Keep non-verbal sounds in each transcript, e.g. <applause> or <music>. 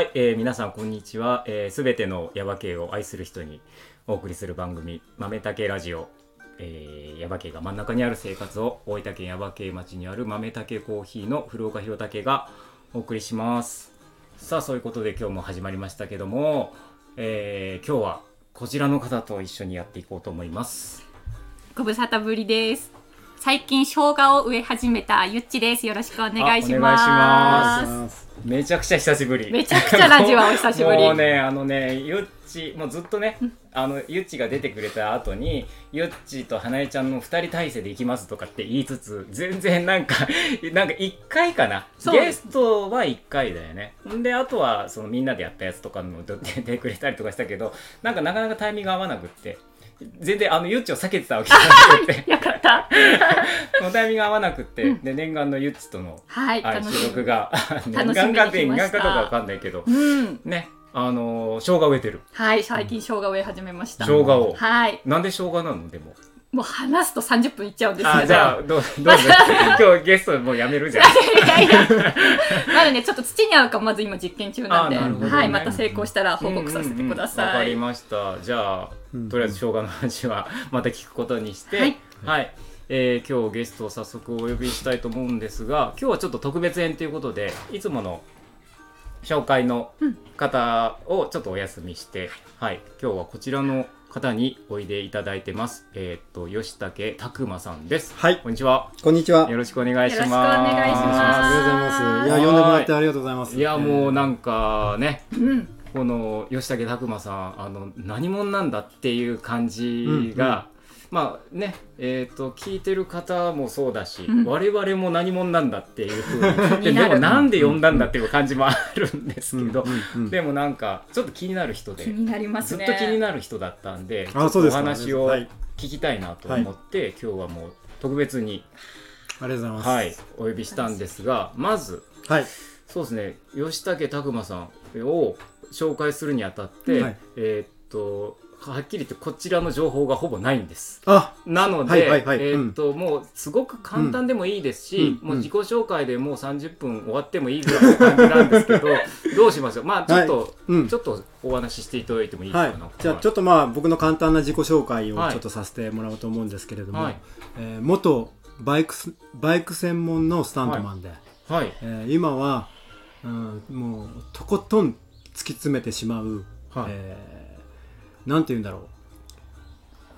はい、えー皆さんこんにちは。す、えー、べ、てのヤバ系を愛する人にお送りする番組、豆竹ラジオ。えー、ヤバ系が真ん中にある生活を大分県ヤバ系町にある豆竹コーヒーの古岡弘武がお送りします。さあ、そういうことで今日も始まりましたけども、えー今日はこちらの方と一緒にやっていこうと思います。ご無沙汰ぶりです。最近生姜を植え始めたゆっちです。よろしくお願いしま。ますめちゃくちゃ久しぶり。めちゃくちゃラジオはお久しぶりもうね、あのね、ゆっち、もうずっとね、あの、ゆっちが出てくれた後に、ゆっちと花江ちゃんの二人体制で行きますとかって言いつつ、全然なんか、<laughs> なんか一回かな。ゲストは一回だよね。んで、あとは、そのみんなでやったやつとかの出てくれたりとかしたけど、なんかなかなかタイミング合わなくって、全然あのゆっちを避けてたわけじゃなくて、<laughs> よかった。<laughs> そのタイミング合わなくって、で、念願のゆっちとの、はい、はい、収。録が <laughs> 念願かって念願かどうかわかんないけどうん。ねあのー生姜植えてるはい、最近生姜植え始めました。生姜をはい。なんで生姜なの？でももう話すと30分いっちゃうんですけど。あじゃあどうどうぞ。今日ゲストもうやめるじゃん。<laughs> いやいやまだね、ちょっと土に合うかまず今実験中なんで、ねはい、また成功したら報告させてくだうんうんうんわさい。かりました。じゃあとりあえず生姜の話はまた聞くことにして。はい、はい。えー今日ゲストを早速お呼びしたいと思うんですが今日はちょっと特別編ということでいつもの紹介の方をちょっとお休みして、はい、今日はこちらの方においでいただいてます。えーっと、吉武拓馬さんです。はいこんにちは。こんにちは。よろしくお願いします。よろしくお願いしますありがとうございます。いや、はい呼んでもらってありがとうございます。いや、もうなんかね、うん。この吉武拓馬さん、あの、何者なんだっていう感じが、まあね、えーっと、聞いてる方もそうだし、うん我々も何者なんだっていうふうに、<laughs> でもなんで呼んだんだっていう感じもあるんですうんけど、うんうんでもなんか、ちょっと気になる人で気、になりますね。ずっと気になる人だったんで、ちょあ、っとおそうですか。話をはい。聞きたいなと思って、今日はもう特別に、ありがとうございます。はい、お呼びしたんですが、まず、はい。そうですね、吉武拓馬さんを紹介するにあたって、はいえーっと、はっきり言ってこちらの情報がほぼないんです。あ、なので、はいはいはい。えーっと、もうすごく簡単でもいいですし、うんもう自己紹介でもう30分終わってもいいぐらいの感じなんですけど、どうしましょう？まあちょっと、うん。ちょっとお話ししていただいてもいいですはい。か、なんか。じゃあちょっとまあ僕の簡単な自己紹介をはいちょっとさせてもらおうと思うんですけれども、はい。えー元バイクスバイク専門のスタントマンで、はい。えー今は、うん、もうとことん突き詰めてしまう、はい。えーなんて言うんだろう。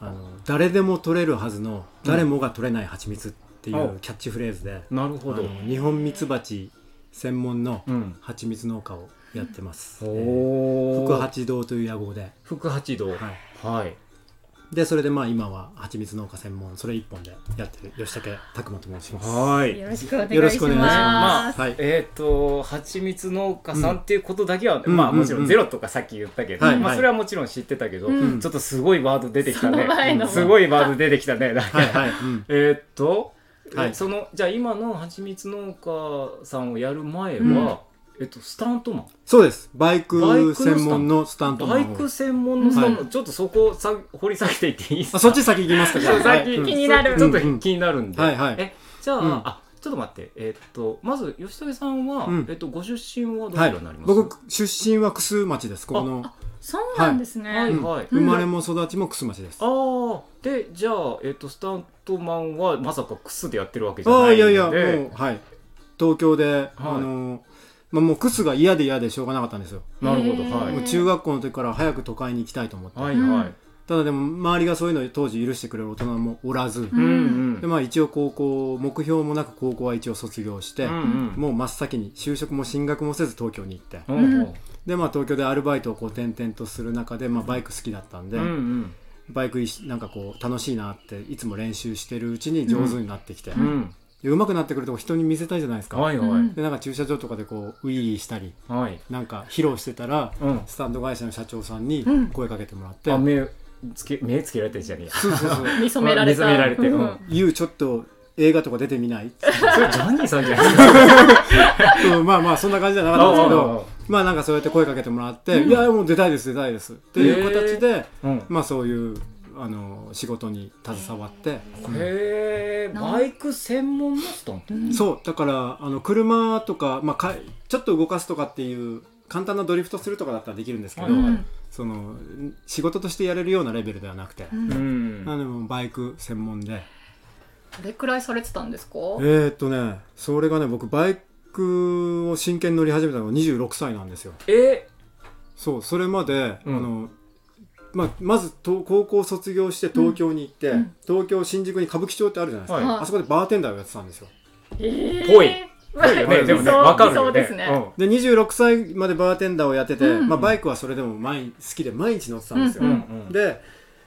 あの誰でも取れるはずの誰もが取れない蜂蜜っていうんうキャッチフレーズで、なるほど。日本ミツバチ専門のうん。蜂蜜農家をやってます、おえーー福八堂という屋号で、福八堂。はい、はい。でそれでまあ今は蜂蜜農家専門それ一本でやってる吉武拓磨と申します。はい。よろしくお願いします。よろしくお願いします。まあ、はい。えっ、と、蜂蜜農家さんっていうことだけは、うん。まあうん。もちろんゼロとかさっき言ったけど、まあはい。はいそれはもちろん知ってたけど、うん。ちょっとすごいワード出てきたね。その前の。すごいワード出てきたね。なんか。はい。はい、うん。えっと、はい。えその、じゃあ今の蜂蜜農家さんをやる前は、うんえっと、スタントマン？そうです。バイク専門のスタントマンをバイク専門のスタント、はちょっとそこさ掘り下げていっていいですか？あそっち先行きますかじゃあ。先、気になる。ちょっと気になるんで。はいはい。え、じゃあ、うん。あ、ちょっと待って。えっと、まず、吉武さんは、うん。えっと、ご出身はどちはいらになります？僕出身は楠町です。ここの。そうなんですね。はい。はい。生まれも育ちも楠町です。ああ、で、じゃあ、えっと、スタントマンはまさかクスでやってるわけじゃあないので。あいやいやもうはい。東京で、あはい。のまあ、もう楠が嫌で嫌でしょうがなかったんですよ、なるほど、はいもう。中学校の時から早く都会に行きたいと思って、はいはい。ただでも周りがそういうのを当時許してくれる大人もおらず、うんうん。でまあ一応高校目標もなく高校は一応卒業して、うんうん。もう真っ先に就職も進学もせず東京に行ってうんうんでまあ東京でアルバイトをこう転々とする中で、まあ、バイク好きだったんで、うんうん。バイクなんかこう楽しいなっていつも練習してるうちに上手になってきて、うん。で上手くなってくると人に見せたいじゃないですか、はいはうんい。でなんか駐車場とかでこうウィーしたりはい。なんか披露してたら、うん。スタンド会社の社長さんにうん声かけてもらってあ、目つけ、目つけられてるじゃねえや。そうそうそう <laughs> 見初められた。見初められてうんうん「ユウちょっと映画とか出てみない?それジャニーさんじゃないですか。<laughs> うん」まあまあそんな感じじゃなかったんですけあどまあなんかそうやって声かけてもらって「いやもう出たいです出たいです」っていう形で、うん。まあそういうあの仕事に携わって、へえ、バイク専門のスタント。そうだからあの車とか、まあ、かちょっと動かすとかっていう簡単なドリフトするとかだったらできるんですけど、はいはい。その仕事としてやれるようなレベルではなくて、うん。あのバイク専門で。どれくらいされてたんですか？えー、っとねそれがね僕バイクを真剣に乗り始めたのが26歳なんですよ。えそうそれまで、うん。あのまあ、まずと高校卒業して東京に行って、うん。東京新宿に歌舞伎町ってあるじゃないですか、はい。あそこでバーテンダーをやってたんですよ。えー。ぽい。わいよね。でもねわかるよね。そうですね。で26歳までバーテンダーをやってて、うん。まあ、バイクはそれでも毎好きで毎日乗ってたんですよ、うん。うんで、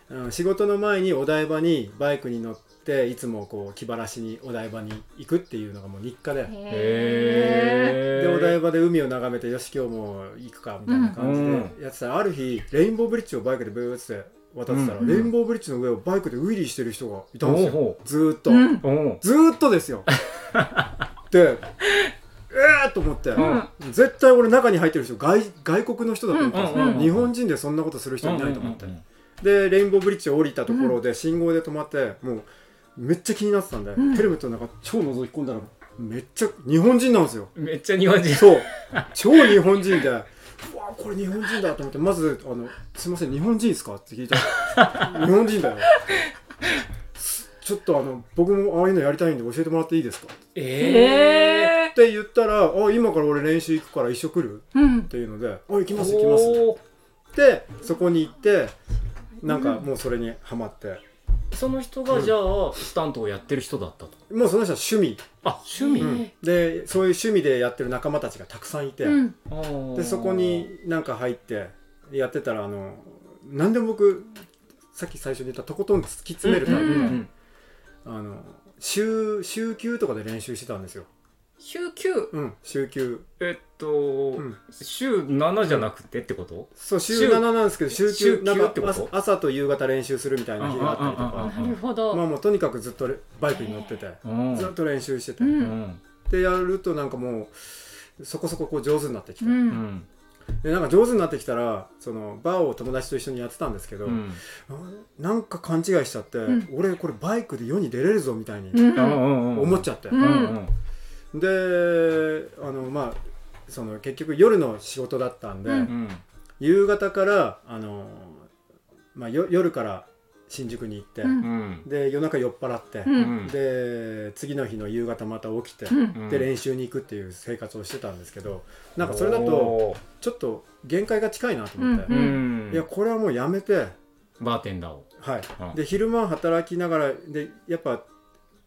うん。仕事の前にお台場にバイクに乗っていつもこう気晴らしにお台場に行くっていうのがもう日課で、へへでお台場で海を眺めてよし今日も行くかみたいな感じうん。でやってたらある日レインボーブリッジをバイクでブーって渡ってたら、うん。レインボーブリッジの上をバイクでウィリーしてる人がいたんですよ。ほずーっと、ずーっとですよ。<laughs> でえーと思って、ん。絶対俺中に入ってる人外外国の人だと思ったんですよ、うんうんうん日本人でそんなことする人いないと思って、うんうんうんでレインボーブリッジを降りたところで信号で止まってもうめっちゃ気になってたんで、ん。ヘルメットの中超覗き込んだらめっちゃ日本人なんですよ。めっちゃ日本人。そう。超日本人でうわこれ日本人だと思ってまずあの「すいません日本人ですか?」って聞いたら「<laughs> 日本人だよ」ちょっとあの僕もああいうのやりたいんで教えてもらっていいですか?」ええって言ったら「あ今から俺練習行くから一緒来る?」うん。っていうので「あ行きーます行きます」でそこに行ってなんかもうそれにハマって、その人がじゃあスタントをやってる人だったと。もうその人は趣味、あ趣味、うん。でそういう趣味でやってる仲間たちがたくさんいて、うん。あー。でそこになんか入ってやってたらあのなんでも僕さっき最初に言ったとことん突き詰めるために、うんうん。あの週週休とかで練習してたんですよ、週休うん、週休えっと、ん。週7じゃなくてってこと？そう週週7なんですけど週週休なんか休ってこと？朝朝と夕方練習するみたいな日があったりとうんうんうんうんかなるほど、まあもうとにかくずっとレバイクに乗っててうん。ずっと練習してて、ううん。んでやるとなんかもうそこそここう上手になってきて、ううん。んでなんか上手になってきたらそのバーを友達と一緒にやってたんですけど、うん。なんか勘違いしちゃって、ん。俺これバイクで世に出れるぞみたいにうん。うん思っちゃって、うんうんであのまあその結局夜の仕事だったんで、うん。うん。夕方からあの、まあ、よ夜から新宿に行って、うん。うん。で夜中酔っ払って、うん。うん。で次の日の夕方また起きて、で練習に行くっていう生活をしてたんですけどなんかそれだとおちょっと限界が近いなと思って、うーうん。いやこれはもうやめて、バーテンダーを。はい。うん。で昼間働きながらでやっぱ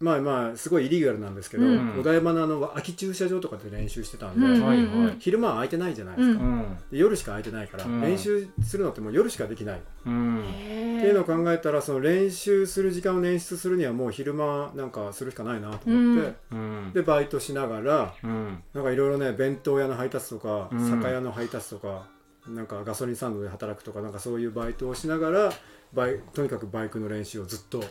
まあまあすごいイリーガルなんですけど、うん。お台場のあの空き駐車場とかで練習してたんで、うん。昼間は空いてないじゃないですか、うん。夜しか空いてないから、うん。練習するのってもう夜しかできない、うん。っていうのを考えたらその練習する時間を捻出するにはもう昼間なんかするしかないなと思って、うん。でバイトしながらうん。なんかいろいろね弁当屋の配達とか、うん。酒屋の配達とかなんかガソリンスタンドで働くとかなんかそういうバイトをしながらバイとにかくバイクの練習をずっと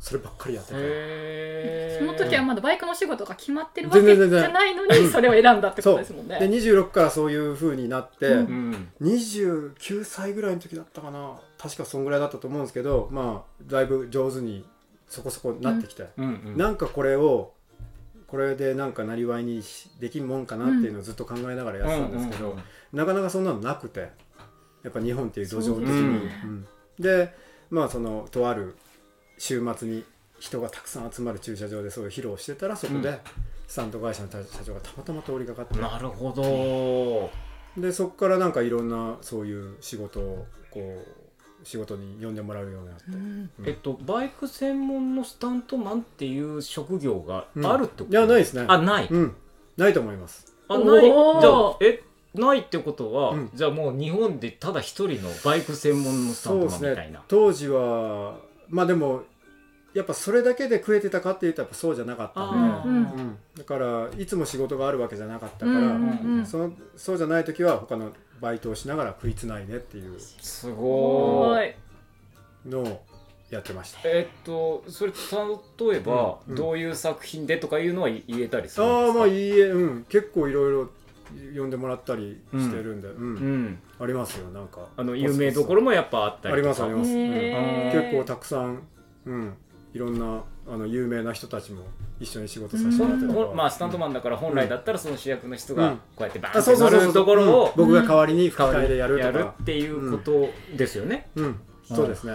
そればっかりやってて、その時はまだバイクの仕事が決まってるわけじゃないのにそれを選んだってことですもんでね。26からそういう風になって、うん。うん29歳ぐらいの時だったかな。確かそんぐらいだったと思うんですけどまあだいぶ上手にそこそこなってきて、うん。うん。なんかこれをこれでなんかなりわいにしできんもんかなっていうのをずっと考えながらやってたんですけど、なかなかそんなのなくてやっぱ日本っていう土壌的に、でまあそのとある週末に人がたくさん集まる駐車場でそういう披露をしてたらそこうん。でスタント会社の社長がたまたま通りかかって、なるほど。でそこからなんかいろんなそういう仕事をこう仕事に呼んでもらうようになって、うん。うん。えっとバイク専門のスタントマンっていう職業がうんあるってこと？いやないですね。あない。うん。ないと思います。あない。じゃあえないってことは、うん。じゃあもう日本でただ一人のバイク専門のスタントマンみたいな、当時はまあでもやっぱそれだけで食えてたかっていうとやっぱそうじゃなかったんで、うん。うん。だからいつも仕事があるわけじゃなかったから、うんうんそのそうじゃない時は他のバイトをしながら食いつないでっていう。すすごい。のをやってました。えっとそれ例えば、うん。うんどういう作品でとかいうのは言えたりするんですか？ああまあいいえ、うん、結構いろいろ呼んでもらったりしてるんで、うん。うん。ありますよなんか。あの有名どころもやっぱあったりとか。ありますあります、結構たくさん、うん、いろんなあの有名な人たちも一緒に仕事させてもらってとかほんまあスタントマンだから本来だったらその主役の人がうん。こうやってバーあンって乗るところをうん僕が代わりに吹き替えでやるっていうことですよね。うん。そうですね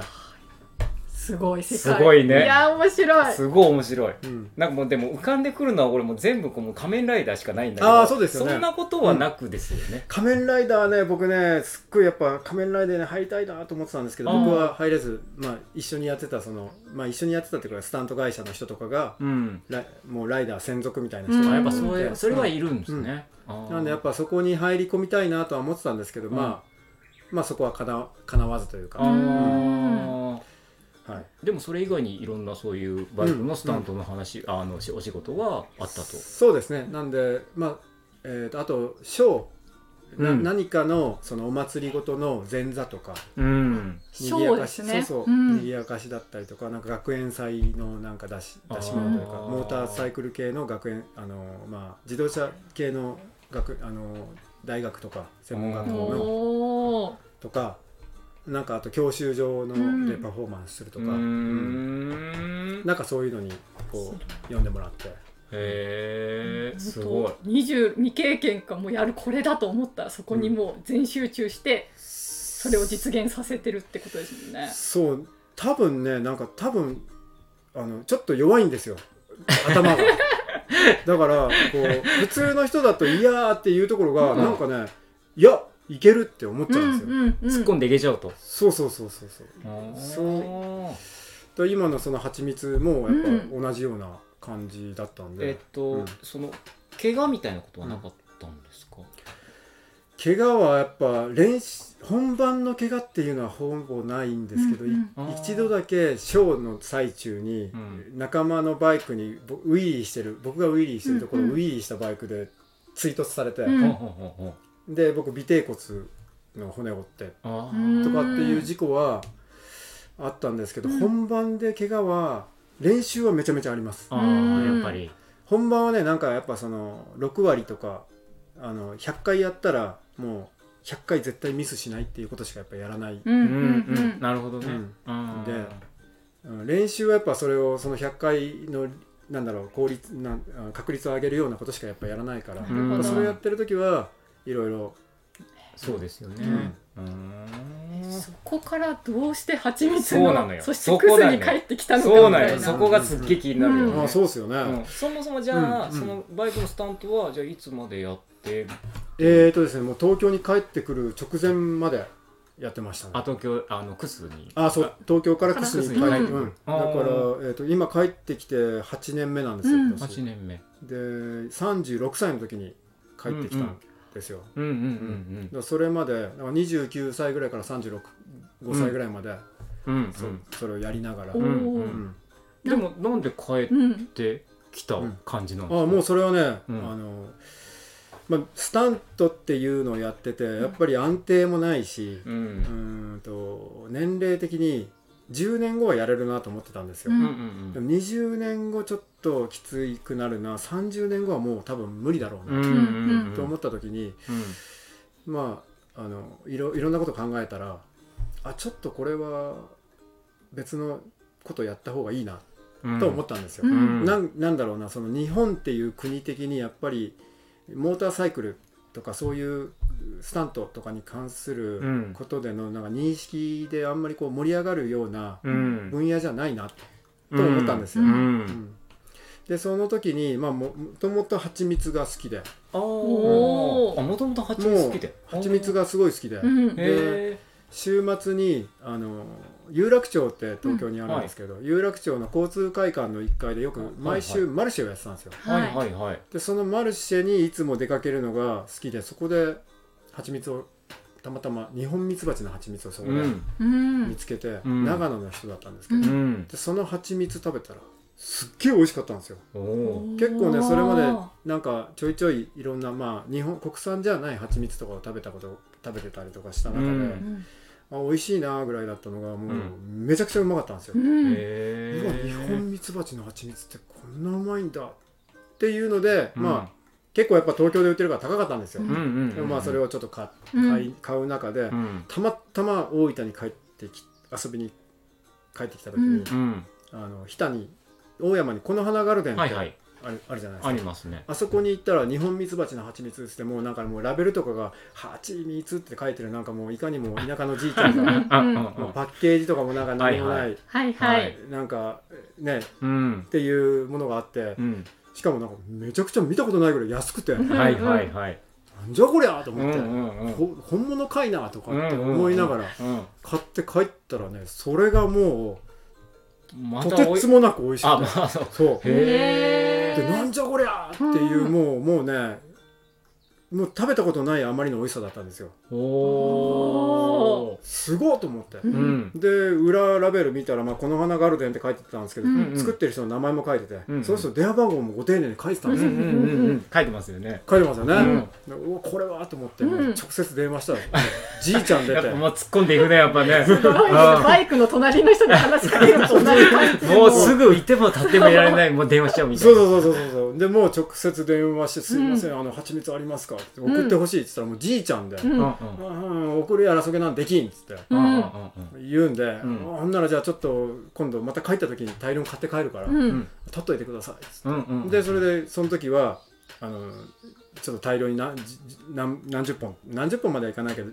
すごい世界。すごいね。いや面白い。すごい面白い。うん。なんかもうでも浮かんでくるのは俺もう全部こうもう仮面ライダーしかないんだけどあーそうですよね。そんなことはなくですよね。仮面ライダーね僕ねすっごいやっぱ仮面ライダーに入りたいなと思ってたんですけど僕は入れず、まあ、一緒にやってたその、まあ、一緒にやってたっていうかスタント会社の人とかがうん。ライもうライダー専属みたいな人うん。があやっぱそいてれそれはいるんですね。なんでやっぱそこに入り込みたいなとは思ってたんですけど、うん。まあまあそこはかなかなわずというか、あはーい、でもそれ以外にいろんなそういうバイクのスタントの話、あのしお仕事はあったと。そうですね。なんでまあ、えー、とあとショー、なうん。何かのそのお祭りごとの前座とか。うん。そうですね。そうそう、うん。賑やかしだったりとかなんか学園祭のなんか出し出し物というかモーターサイクル系の学園あの、まあ、自動車系の学あの大学とか専門学校の。とかなんかあと教習所のうん。でパフォーマンスするとか、うん。ん。なんかそういうのにこう読んでもらって。へえすごい。本当20未経験かもうやるこれだと思ったらそこにもう全集中してそれを実現させてるってことですもんね。そう。多分ねなんか多分あのちょっと弱いんですよ。頭が。<laughs> だからこう普通の人だと「いや」っていうところが、うん。なんかね「いやいける」って思っちゃうんですよ、うんうん突っ込んでいけちゃうと。そうそうそうそうそう。そう。で今のその蜂蜜もやっうぱ同じような感じだったんで、えっと、うん。その怪我みたいなことはなかったんですか？怪我はやっぱ練習本番の怪我っていうのはほぼないんですけど、いうんうん。一度だけショーの最中にうん。仲間のバイクにぼウィリーしてる僕がウィリーしてるところをうんうん。ウィリーしたバイクで追突されて、うん。ほうほうほうほうで僕尾てい骨の骨を折ってとかっていう事故はあったんですけど、うん。本番で怪我は練習はめちゃめちゃあります。あやっぱり。本番はねなんかやっぱその6割とかあの100回やったらもう100回絶対ミスしないっていうことしかやっぱやらない、なるほどね。でうん練習はやっぱそれをその100回のなんだろう効率な確率を上げるようなことしかやっぱやらないから、それやってる時はいろいろそうですよね。うーん。そこからどうして蜂蜜そうなのよ。のそしてクスに帰ってきたのかみそうな。たいなそこがすっげえ気になるようん。ね。あそうですよね、うん。そもそもじゃあ、うん。そのバイクのスタントはじゃあいつまでやって？えーとですねもう東京に帰ってくる直前までやってましたね。あ東京あのクスに？あそう東京からクスに帰って、からうん、だから、えー、と今帰ってきて8年目なんですよ、うん。今年。8年目。で36歳の時に帰ってきたんですよ、うんうんうん。だからそれまでだから29歳ぐらいから365歳ぐらいまで、うんうん。そそれをやりながら、うんうん。でもなんで帰っうんてきた感じなんですか、あもうそれはね、うん。あのまあ、スタントっていうのをやっててやっぱり安定もないし、ううんと年齢的に10年後はやれるなと思ってたんですよ、うん。うんうんでも20年後ちょっときつくなるな。30年後はもう多分無理だろうな、うんと思った時にうん。まああのいろいろんなこと考えたらあちょっとこれは別のことやった方がいいなうん。と思ったんですよ。うん。うんなんなんだろうなその日本っていう国的にやっぱりモーターサイクルとかそういうスタントとかに関すうるん。ことでのなんか認識であんまりこう盛り上がるようなうん。分野じゃないなと思ったんですよ。ううん。んでその時に、まあ、ももともと蜂蜜が好きで。ああもともと蜂蜜好きで。蜂蜜がすごい好きで、うん。へ週末にあの有楽町って東京にあるんですけど、有楽町の交通会館の1階でよく毎週マルシェをやってたんですよ。えはいはいはい。でそのマルシェにいつも出かけるのが好きでそこで蜂蜜をたまたま日本ミツバチの蜂蜜をそこでうん。うん。見つけて、うん。長野の人だったんですけど、うん。うん。でその蜂蜜食べたらすっげえ美味しかったんですよ。結構ねそれまでなんかちょいちょいいろんなまあ日本国産じゃない蜂蜜とかを食べたこと食べてたりとかした中で、うん。うんあ美味しいなぐらいだったのがもう、うん。めちゃくちゃうまかったんですよ、ううん日本ミツバチの蜂蜜ってこんなうまいんだっていうので、まあ結構やっぱ東京で売ってるから高かったんですよ、うんうんうんでもまあそれをちょっと買い買う中で、うん。たまたま大分に帰ってき遊びに帰ってきた時に、うん。うん。あの日田に大山にこの花ガルデンってある,、はいはい。あるじゃないですか。ありますね。あそこに行ったら日本ミツバチの蜂蜜ってもうなんかもうラベルとかが「蜂蜜」って書いてるなんかもういかにも田舎のじいちゃんが <laughs> パッケージとかもなんか何もない、はいはい。はい、なんかねうん。っていうものがあってうん。しかもなんかめちゃくちゃ見たことないぐらい安くて。なんんはいはい。はいじゃこりゃと思って、うんうんうん。ほ本物かいなとかって思いながらうん買って帰ったらねそれがもまうとてつもなく美味しくあてまあそう。そう。へえでなんじゃこりゃっていうもうもうねもう食べたことないあまりの美味しさだったんですよ。おー。すごいと思って。ううん。で裏ラベル見たら、まあ、この花ガルデンって書いてたんですけど、うんうん。作ってる人の名前も書いてて、うんそうすると電話番号もご丁寧に書いてたんですよ、うんうんうんうん書いてますよね。書いてますよね、うん。でうわこれはと思って、うん。直接電話したらじいちゃん出て。<laughs> やっぱもう突っ込んでいくねやっぱね。すごいですバイクの隣の人に話しかけるともうすぐいても立ってもいられないもう電話しちゃうみたいな。そうそうそうそうそうでもう直接電話して「すいません、あの蜂蜜ありますか?」って送ってほしいって言ったらもうじいちゃんで「うん。うんうん。うんうん送るやらそげなんできん」っつって。うんうんうんうん。言うん。で、んほんならじゃあちょっと今度また帰った時に大量に買って帰るから、うん。うん取っといてくださいっつって。うんうんでそれでその時はあのちょっと大量に何じ何何十本何十本まではいかないけど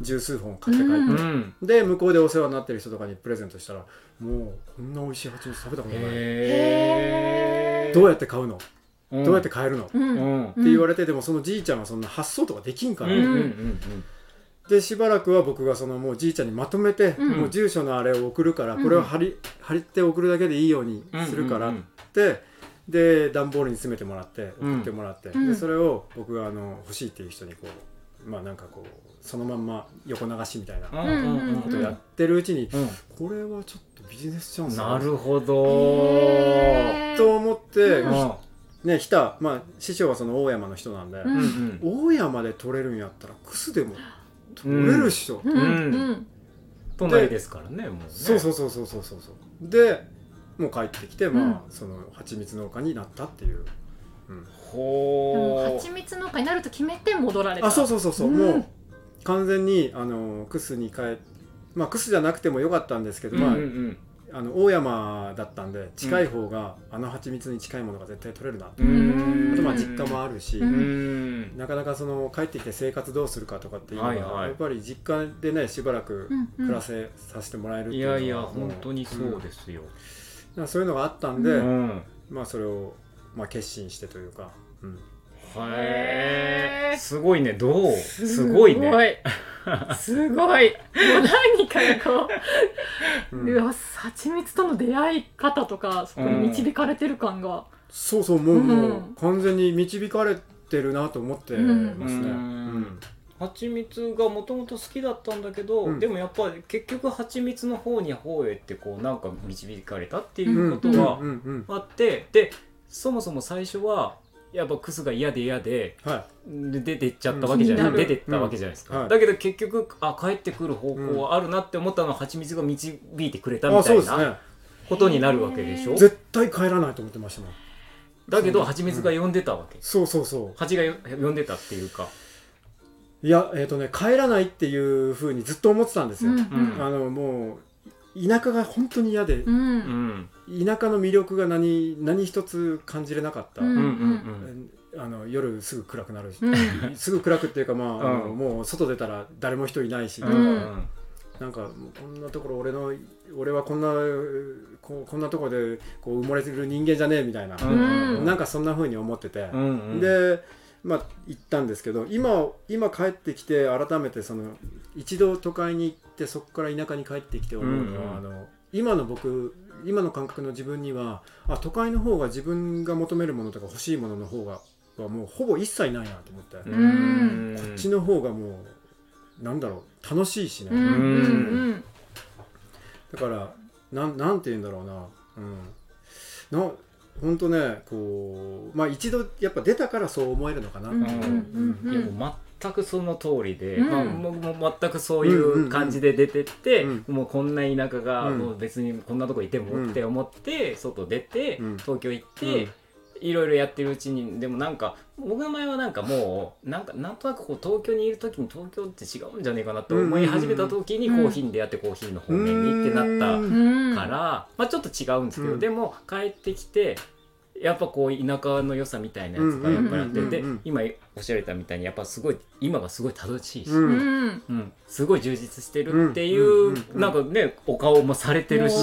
十数本買って帰って、うんうん。で向こうでお世話になってる人とかにプレゼントしたらもうこんな美味しい蜂蜜食べたことない。どうやって買うの、うんどうやって買えるの、って言われてでもそのじいちゃんはそんな発想とかできんから、うんうんうんでしばらくは僕がそのもうじいちゃんにまとめて、うん。もう住所のあれを送るから、うん。これを貼り貼りって送るだけでいいようにうんするからっうんて、で段ボールに詰めてもらって送ってもらって、うん。でそれを僕があの欲しいっていう人にこうまあなんかこうそのまんま横流しみたいなことをやってるうちに、うん。これはちょっとビジネスチャンスだな。るほど。と思って、うんね来た、まあ、師匠はその大山の人なんで、うん。大山で取れるんやったらクスでも取れるっしょ、うん。うん。隣ですからねもうね。そうそうそうそうそうそうそう。でもう帰ってきて、まあその蜂蜜農家になったっていう、うん。ほ蜂蜜農家になると決めて戻られた。あそうそうそうそう、うん。もう完全にあのクスに帰っまあクスじゃなくてもよかったんですけど、うんまああの大山だったんで近い方が、あの蜂蜜に近いものが絶対取れるなと、ううん。あとまあ実家もあるし、なかなかその帰ってきて生活どうするかとかっていうのは、はいはい。やっぱり実家でねしばらく暮らせさせてもらえるっていいうのはやいやもう本当にそうですよ。うん。そういうのがあったんで、うん。まあそれを、まあ、決心してというか、うんへえすごいね。どう？すごい。ね。<laughs> すごい。もう何かがこう、うん。蜂蜜との出会い方とかそこに導かれてる感が、そうそうもう,、うん。もう完全に導かれてるなと思ってますね。うん。うん。蜂蜜がもともと好きだったんだけど、うん。でもやっぱり結局蜂蜜の方に方へってこうなんか導かれたっていうんうことはうん。うん。うん。あって、でそもそも最初はやっぱクスが嫌で嫌ではで出てっちゃったわけじゃない、うん。出てったわけじゃないですか、うん。はいだけど結局あ帰ってくる方向はあるなって思ったのは蜂蜜が導いてくれたい、みたいなことになるわけでしょ、絶対帰らないと思ってましたもん。だけど蜂蜜が呼んでたわけ、そうそうそ蜂がよ呼んでたっていうか、ういやえっ、とね帰らないっていうふうにずっと思ってたんですよ、うんうん。あのもう田舎が本当に嫌で。う、うんん田舎の魅力が何何一つ感じれなかった、うんうんうん。あの夜すぐ暗くなるし、うん。すぐ暗くっていうかまあ,、あもう外出たら誰も人いないし、うん。うん。なんかこんなところ俺の俺はこんなこうこんなところでこう埋もれてる人間じゃねえみたいな、うん。なんかそんな風に思ってて、うんうん。でまあ行ったんですけど今今帰ってきて改めてその一度都会に行ってそこから田舎に帰ってきて思うのは、うんうん。あの今の僕今の感覚の自分にはあ都会の方が自分が求めるものとか欲しいものの方がはもうほぼ一切ないなと思って、うん。こっちの方がもうなんだろう楽しいしね、だからなんなんて言うんだろうな。うん。な本当ねこうまあ一度やっぱ出たからそう思えるのかな。っていう、うん。うん。うん。いやもう全くその通りで、うん。まあ、もう全くそういう感じで出てって、うんもうこんな田舎がうん。もう別にこんなとこいてもって思って外出て、うん。東京行って、いろいろやってるうちにでもなんか僕の前はなんかもうなんかなんとなくこう東京にいる時に東京って違うんじゃねえかなと思い始めた時にコうん。ーヒーに出会ってコーヒーの方面にってなったうん。から、まあ、ちょっと違うんですけど、うん。でも帰ってきてやっぱこう田舎の良さみたいなやつがやっぱりあって、でうんうんうん。うん今おっしゃられたみたいにやっぱすごい今がすごい楽しいし、ううん。んうん。すごい充実してるっていう、うんうんうん。なんかねお顔もされてるし、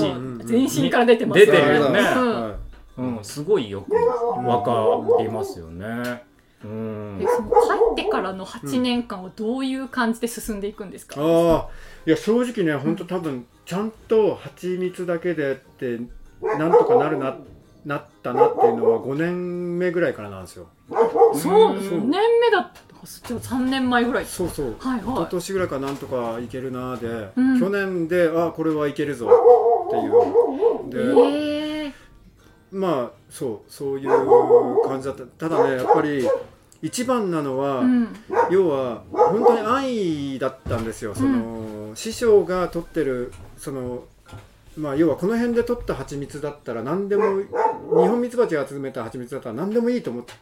全身から出てます出てるよね。はうん、すごいよくわかりますよね。うん。でその帰ってからの8年間はどういう感じで進んでいくんですか、い、ああ。いや正直ね本当多分ちゃんと蜂蜜だけでってなんとかなるななったなっていうのは5年目ぐらいからなんですよ。そうう。ん5年目だったじゃあ3年前ぐらいそうそう。一はい。は昨年ぐらいからなんとかいけるなで、うん。去年であこれはいけるぞ。っていう。いで、ええまあそうそういう感じだった。ただねやっぱり一番なのは、うん。要は本当に安易だったんですよ。その、師匠が取ってるそのまあ要はこの辺で取った蜂蜜だったら何でも日本蜜蜂が集めた蜂蜜だったら何でもいいと思って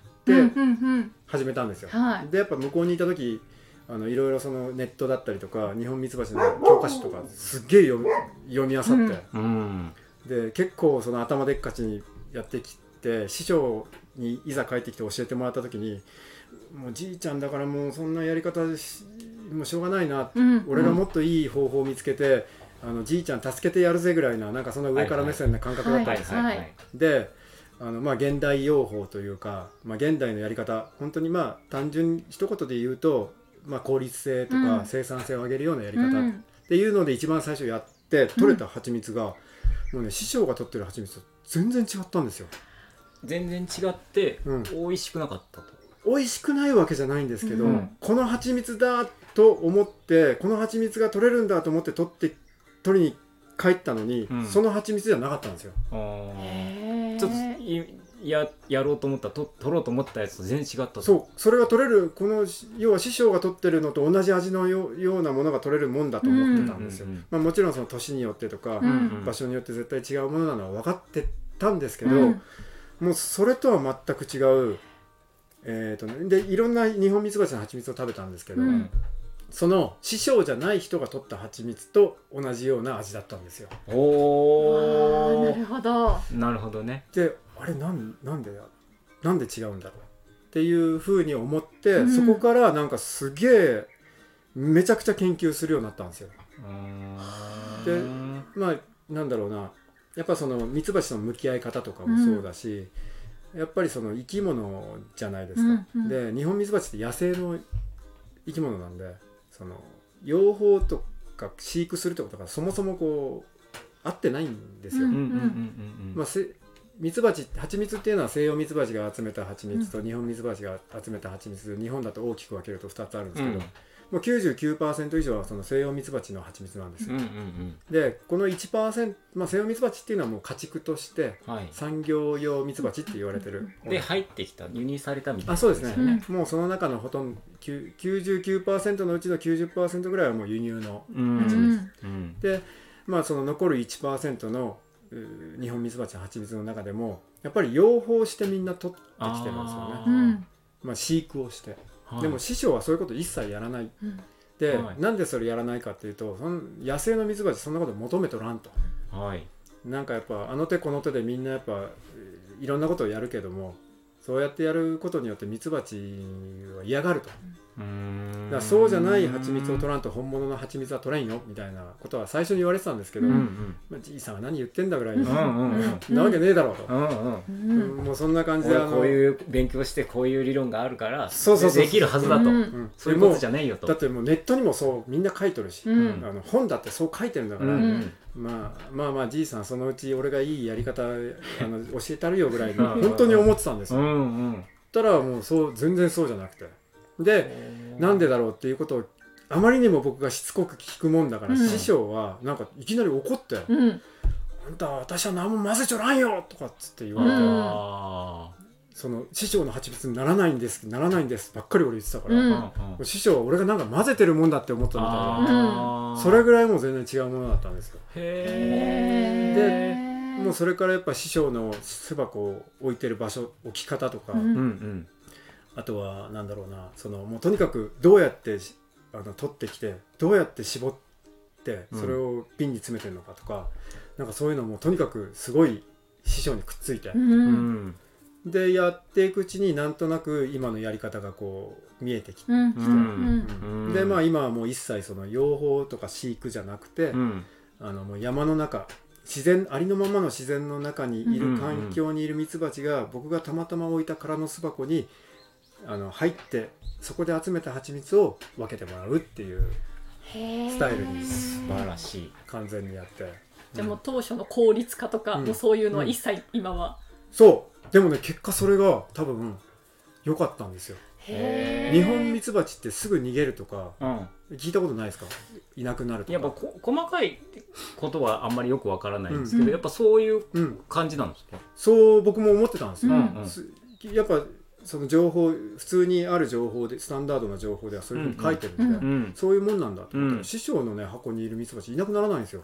始めたんですよ、はい。でやっぱ向こうにいた時あのいろいろそのネットだったりとか日本蜜蜂の教科書とかすっげえ読み読み漁って、うん。うん。で結構その頭でっかちにやってきて師匠にいざ帰ってきて教えてもらった時にもうじいちゃんだからもうそんなやり方しもうしょうがないな、うん。俺がもっといい方法を見つけてあのじいちゃん助けてやるぜぐらいななんかそんな上から目線な感覚だったんですよ、はいはい。であのまあ現代用法というか、まあ、現代のやり方本当にまあ単純に一言で言うと、まあ、効率性とうん。か生産性を上げるようなやり方っうんていうので一番最初やって取れた蜂蜜が、もうね師匠が取ってる蜂蜜と全然違ったんですよ。全然違ってうん。美味しくなかったと。美味しくないわけじゃないんですけど、うん。この蜂蜜だと思ってこの蜂蜜が取れるんだと思って取って取りに帰ったのに、うん。その蜂蜜じゃなかったんですよ。ちょっといややろうと思ったと取ろうと思ったやつと全然違ったと。そう。それが取れるこの要は師匠が取ってるのと同じ味のよようなものが取れるもんだと思ってたんですよ、うんうんうんまあ、もちろんその年によってとか、うん。うん場所によって絶対違うものなのは分かってたんですけど、うん。もうそれとは全く違う、えーとね、でいろんな日本ミツバチの蜂蜜を食べたんですけど、うんその師匠じゃない人が取った蜂蜜と同じような味だったんですよ。おー。なるほど。なるほどね。であれなんなんでなんで違うんだろう？っていうふうに思って、うん。そこからなんかすげえめちゃくちゃ研究するようになったんですよ。うでまあなんだろうな。やっぱそのミツバチとの向き合い方とかもそうだし、やっぱりその生き物じゃないですか、うんうん。で日本ミツバチって野生の生き物なんでその養蜂とか飼育するってことがそもそもこう合ってないんですよ、ミツバチ蜂蜜っていうのは西洋ミツバチが集めた蜂蜜と日本ミツバチが集めた蜂蜜。日本だと大きく分けると2つあるんですけど、うんもう99%以上はその西洋ミツバチの蜂蜜なんですよ、うんうんうん。でこの1%、まあ、西洋ミツバチっていうのはもう家畜としてはい。産業用ミツバチって言われてる。で入ってきた輸入されたみたいな。あそうですね、うもうその中のほとんど9 99%のうちの90%ぐらいはもう輸入のううんんうん。でまあその残る1%の日本ミツバチの蜂蜜の中でもやっぱり養蜂してみんな取ってきてるんですよね。あうん。まあ、飼育をして、はいでも師匠はそういうこと一切やらない。うん。で、はい。なんでそれやらないかっていうとその野生のミツバチそんなこと求めとらんと。はい。なんかやっぱあの手この手でみんなやっぱえーいろんなことをやるけどもそうやってやることによってミツバチは嫌がると。だうそうじゃない蜂蜜を取らんと本物の蜂蜜は取れんよみたいなことは最初に言われてたんですけど、うんううん。まあ、じいさんが何言ってんだぐらいに、うんうんなわけねえだろうと、うんうん。ううん。んもうそんな感じであの俺こういう勉強してこういう理論があるからそうそうそう。できるはずだと、うん。うんそういうことじゃないよと。だってもうネットにもそうみんな書いとるし、うん。あの本だってそう書いてるんだから、うんうん。まあまあまあじいさんそのうち俺がいいやり方あの教えたるよぐらいのうん本当に思ってたんですよ。うんうん。たらもうそう全然そうじゃなくてでなんでだろうっていうことをあまりにも僕がしつこく聞くもんだから、うん。師匠はなんかいきなり怒って「うんあんた私は何も混ぜちょらんよ!」とかっつって言われて、うん。あその師匠の蜂蜜にならないんですならないんですばっかり俺言ってたから、師匠は俺がなんか混ぜてるもんだって思ったみたいなそれぐらいもう全然違うものだったんですよ。へへもうそれからやっぱ師匠の巣箱を置いてる場所置き方とか、うん。うんうんあとはなんだろうなそのもうとにかくどうやってしあの取ってきてどうやって絞ってうん。それを瓶に詰めてるのかとか、なんかそういうのもとにかくすごい師匠にくっついて。う、うん。んでやっていくうちになんとなく今のやり方がこう見えてきて、うん。うん。うん。でまあ今はもう一切その養蜂とか飼育じゃなくて、うん。あのもう山の中自然ありのままの自然の中にいる環境にいるミツバチが僕がたまたま置いた空の巣箱にあの入ってそこで集めた蜂蜜を分けてもらうっていうスタイルに素晴らしい。完全にやって。じゃあもう当初の効率化とか、うん。もうそういうのは一切今は、そう。でもね結果それが多分良かったんですよ。日本ミツバチってすぐ逃げるとかうん。聞いたことないですか？いなくなるとか。やっぱこ細かいことはあんまりよくわからないんですけど、うん。やっぱそういううん感じなんですか、そう僕も思ってたんですよ、うんうん。すやっぱその情報普通にある情報でスタンダードな情報ではそういうふうに書いてるんで、うんうんそういうもんなんだと思ったら、うん。師匠のね箱にいるミツバチいなくならないんですよ。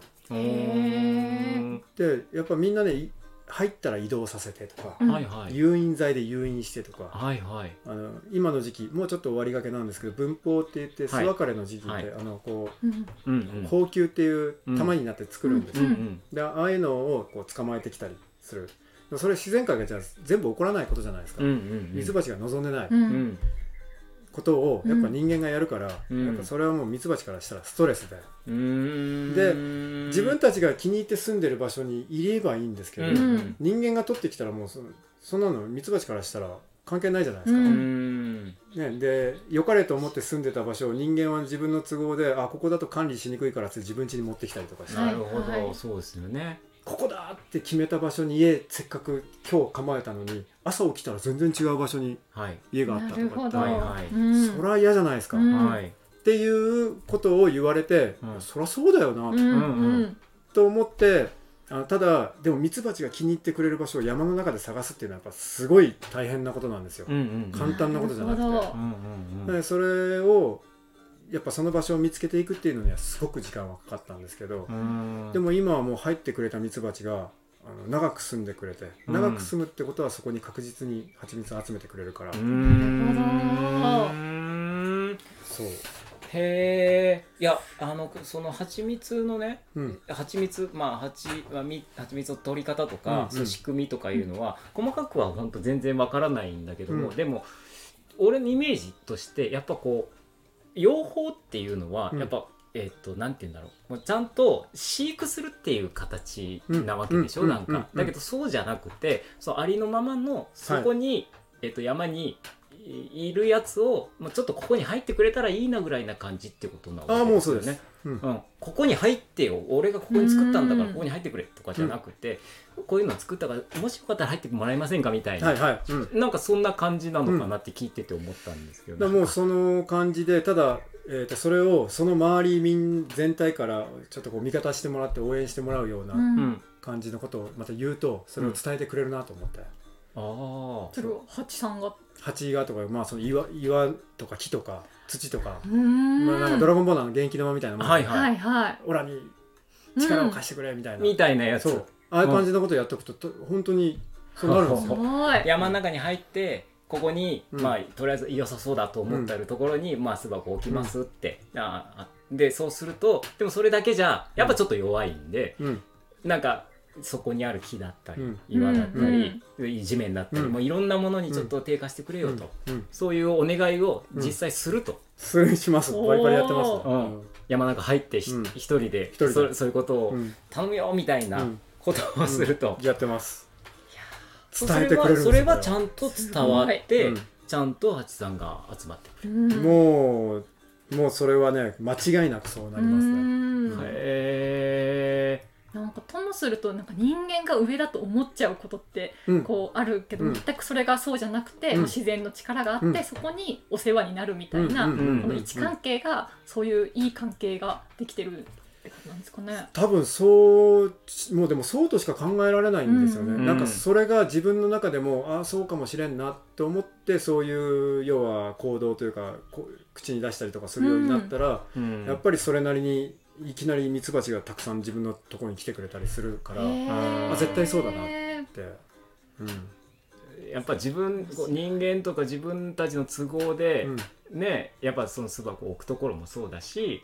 でやっぱみんなねい入ったら移動させてとか、うんはいはい。誘引剤で誘引してとか、はいはい。あの今の時期もうちょっと終わりがけなんですけど分蜂って言って巣はい。別れの時期って、はい。あのこうんうん。う高級っていう玉になって作るんですよ、うんうん。でああいうのをこう捕まえてきたりするそれ自然界がじゃあ全部起こらないことじゃないですか、うんうんミツバチが望んでないことをやっぱ人間がやるから、うん。やっぱそれはもうミツバチからしたらストレスで、うん。でで自分たちが気に入って住んでる場所にいればいいんですけど、うん。人間が取ってきたらもうそそんなのミツバチからしたら関係ないじゃないですか、ううん。んね、で良かれと思って住んでた場所を人間は自分の都合であここだと管理しにくいからって自分家に持ってきたりとかして、はいなるほど、はい。そうですよねここだって決めた場所に家せっかく今日構えたのに朝起きたら全然違う場所にはい、家があったとかって。はいはい。うん。そりゃ嫌じゃないですか、うん。っはい。ていうことを言われて、うん。そりゃそうだよな、うんうん。と思ってあただでもミツバチが気に入ってくれる場所を山の中で探すっていうのはやっぱすごい大変なことなんですよ、うんうん簡単なことじゃなくて。うんうんうんでそれをやっぱその場所を見つけていくっていうのにはすごく時間はかかったんですけど、うん。でも今はもう入ってくれたミツバチがあの長く住んでくれてうん長く住むってことはそこに確実に蜂蜜を集めてくれるから、うーん。そう、へえいやあのその蜂蜜のねうん、蜂蜜まあ蜂はみ蜂蜜の取り方とか、うんうん。仕組みとかいうのは、細かくは本当全然わからないんだけども、うん。でも俺のイメージとしてやっぱこう養蜂っていうのはうん。やっぱ、えっとなんて言うんだろう。もうちゃんと飼育するっていう形なわけでしょ、うん。なんか、うん。うん。だけどそうじゃなくてそうありのままのそこに、えっと山にいいるやつをもうちょっとここに入ってくれたらいいなぐらいな感じってことなわけああもうそうです。よね。うん。うん、ここに入ってよ。俺がここに作ったんだからうん。ここに入ってくれとかじゃなくて、こういうの作ったからもしよかったら入ってもらえませんかみたいな、はいはい、うん、なんかそんな感じなのかなって聞いてて思ったんですけど、だからもうその感じでただ、えー、とそれをその周り民全体からちょっとこう味方してもらって応援してもらうよううなうん。ん、感じのことをまた言うとそれを伝えてくれるなと思って、ああ。それをハチさんが？蜂がとか、まあ、その岩岩とか木とか土とか、まあ、なんかドラゴンボールの元気玉みたいなもん。はいはい。オラに力を貸してくれみたいな、みたいなやつ。そう。ああいう感じのことやっとくと、と本当にそうなるんですすよ。ごい。山の中に入ってここに、うん。まあとりあえず良さそうだと思ってるところに、まあ巣箱置きますって、ああでそうするとでもそれだけじゃやっぱちょっと弱いんで、うん。なんかそこにある木だったり、うん。岩だったり、地面だったり、うん。もういろんなものにちょっと低下してくれよと、うん。うん。そういうお願いを実際すると、それします。バリバリやってます、うん。山の中入ってひ、うん。一人で一人で。そそういうことをうん。頼むよみたいなうん。ことをすると、やってます。伝えてくれるんですよ。それはちゃんと伝わって、うん。ちゃんとハチさんが集まってくる。うん。もうもうそれはね間違いなくそうなりますね。うん。へなんかともするとなんか人間が上だと思っちゃうことってうん。こうあるけど、うん。全くそれがそうじゃなくて、うん。自然の力があって、うん。そこにお世話になるみたいな、うんうんこの位置関係がそういういい関係ができてるってことなんですかね。多分そうもうでもそうとしか考えられないんですよね、うん。なんかそれが自分の中でもああそうかもしれんなって思ってそういう要は行動というか口に出したりとかするようになったら、ーうん。やっぱりそれなりにいきなりミツバチがたくさん自分のところに来てくれたりするから、あ絶対そうだなって、うん。やっぱ自分人間とか自分たちの都合で、うん。ねやっぱその巣箱を置くところもそうだし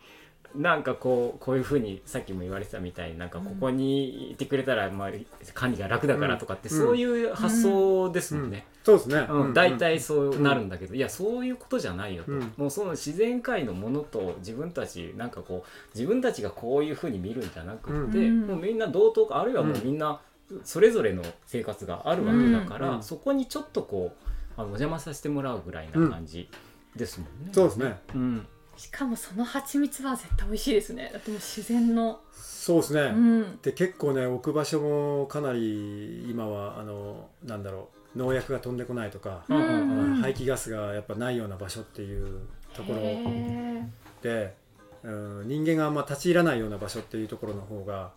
なんかこうこういうふうにさっきも言われてたみたいになんかここにいてくれたら、まあ、管理が楽だからとかって、うん。そういう発想ですもんね。そうですね、うん、大体そうなるんだけど、いやそういうことじゃないよと、うん。もうその自然界のものと自分たちなんかこう自分たちがこういうふうに見るんじゃなくて、うん。もうみんな同等かあるいはもうみんなそれぞれの生活があるわけだから、うん。そこにちょっとこうあのお邪魔させてもらうぐらいな感じですもんね。そうですね。うんしかもその蜂蜜は絶対美味しいですね。だってもう自然の。そうですね、うん。で結構ね置く場所もかなり今はあのなんだろう農薬が飛んでこないとか、うんうんうん。排気ガスがやっぱないような場所っていうところ。へで、うん、人間があんま立ち入らないような場所っていうところの方が、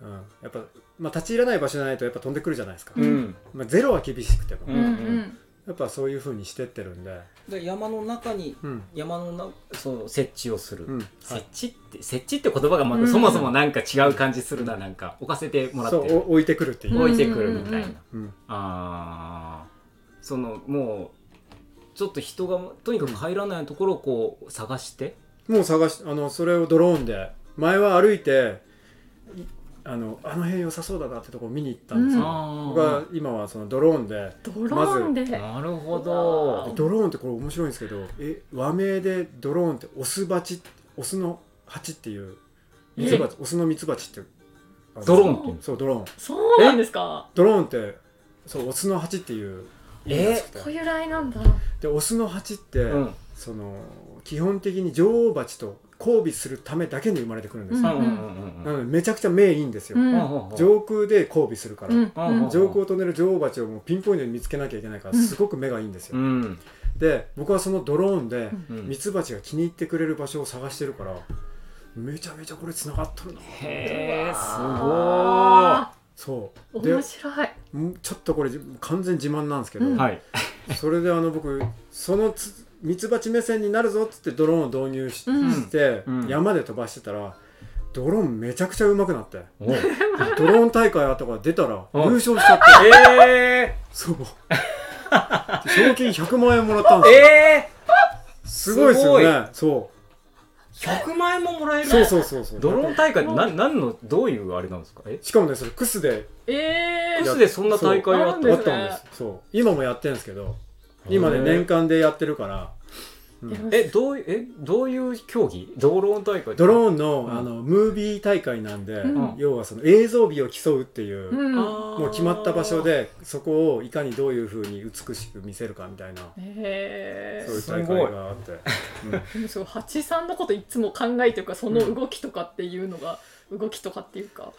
うん、やっぱ、まあ、立ち入らない場所じゃないとやっぱ飛んでくるじゃないですか、うん。まあ、ゼロは厳しくても、ーうんうんやっぱそういうふうにしてってるんで、で山の中にうん。山のなそう設置をする、うん。設置って設置って言葉がまうそもそもなんか違う感じするななんか置かせてもらってうお置いてくるっていう、置いてくるみたいな、うん。うん。あー。そのもうちょっと人がとにかく入らないところをこう探して、もう探しあのそれをドローンで。前は歩いていあのあの辺良さそうだなってところ見に行ったんですよ、うん。あ僕は今はそのドローンでドローンで、なるほうど。わドローンってこれ面白いんですけどえ和名でドローンってオスバチオスの蜂っていうミツバチオスのミツバチってドローンってそうドローン。そうなんですか？ドローンってそうオスの蜂っていう意味らしくて。小由来なんだ。でオスの蜂って、うん。その基本的に女王蜂と交尾するためだけに生まれてくるんですよ、うん。うんうんなのでめちゃくちゃ目いいんですよ、うん。うん。上空で交尾するから、うん。うん。上空を飛んでる女王蜂をもうピンポイントに見つけなきゃいけないからうん。すごく目がいいんですよ、うん。で僕はそのドローンでうん。ミツバチが気に入ってくれる場所を探してるからめちゃめちゃこれ繋がっとるな。へえすあそう。面白い。んちょっとこれ完全自慢なんですけど、はい。それであの僕そのつミツバチ目線になるぞっつってドローンを導入し,、うん。て、うん。山で飛ばしてたらドローンめちゃくちゃ上手くなって。お <laughs> ドローン大会あったから出たらう。ん優勝しちゃって。えそう。賞金100万円もらったんー、ですよ。えすごいですよね。そー、100万円ももらえるうそうそうそうそう。ドローン大会って何何のどういうあれなんですか？え？しかもねそれクスで。えークスでそんな大会あっそう。なんですね。あったんです。そう。今もやってるんですけど今ね年間でやってるから。うん。えどういうえどういう競技？ドローン大会ドローンの,、うん。あのムービー大会なんで、うん。要はその映像美を競うっていう、うん。ももう決まった場所でそこをいかにどういうふうに美しく見せるかみたいなへそういうー大会があって、うん。でもすごい八さんのこといつも考えてるからその動きとかっていうのが、動きとかっていうか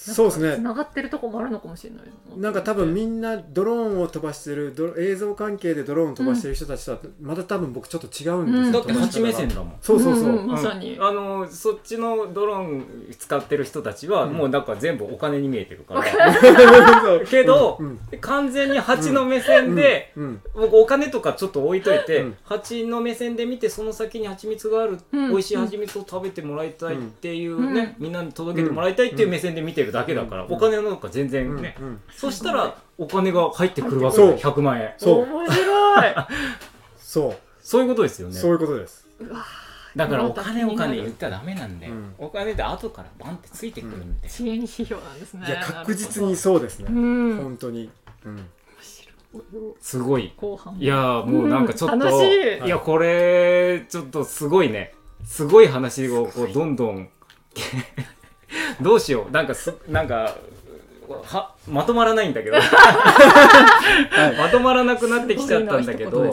そうですね。つながってるとこもあるのかもしれないな。んか多分みんなドローンを飛ばしてる映像関係でドローンを飛ばしてる人たちとはまた多分僕ちょっと違うんですよ、うん。だって飛ばし方が8目線だもん。そうそうそう、んんまさに、うん。あのそっちのドローン使ってる人たちは、うん。もうなんか全部お金に見えてるから。<laughs> けどうん。完全に8の目線で、うん。うん。僕お金とかちょっと置いといて、うん。蜂の目線で見てその先に蜂蜜がある、うん。美味しい蜂蜜を食べてもらいたいっていうね、みんなに届けてもらいたいっていう目線で見てるだけだから、うん。お金なんか全然うん。ね、うん。そしたらお金が入ってくるわけそう。よ100万円。そう。面白い。<laughs> そう。そういうことですよね。そういうことです。うわだからお金お金言ったらダメなんだよ、うん。お金って後からバンってついてくるんで、支援指標なんですね。いや確実にそうですね、うん。本当に、うん、面白い。すごい。後半。いやーもうなんかちょっと、うん。楽しい。い。やこれちょっとすごいね。すごい話をこうどんどんどうしよう。なんかすなんかはまとまらないんだけど。<laughs> まとまらなくなってきちゃったんだけど。ね。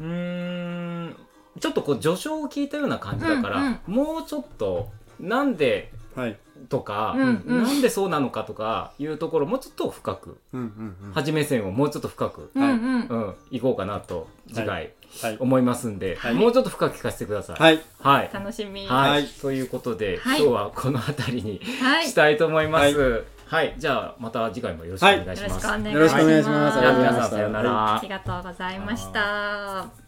うーん。ちょっとこう序章を聞いたような感じだから、うん。もうちょっとなんではいとか、うんうん。なんでそうなのかとかいうところもうちょっと深くうんうんうん。初め線をもうちょっと深く、うんうん。うん、行こうかなと次回はい。思いますんで、はい。もうちょっと深く聞かせてください。はい。はい。楽しみ。はい。はい。ということで、はい。今日はこの辺りにはい。したいと思います。はい、じゃあまた次回もよろしくお願いします。よろしくお願いします。よろしくお願い。しますじゃあ皆さんさようなら。ありがとうございました。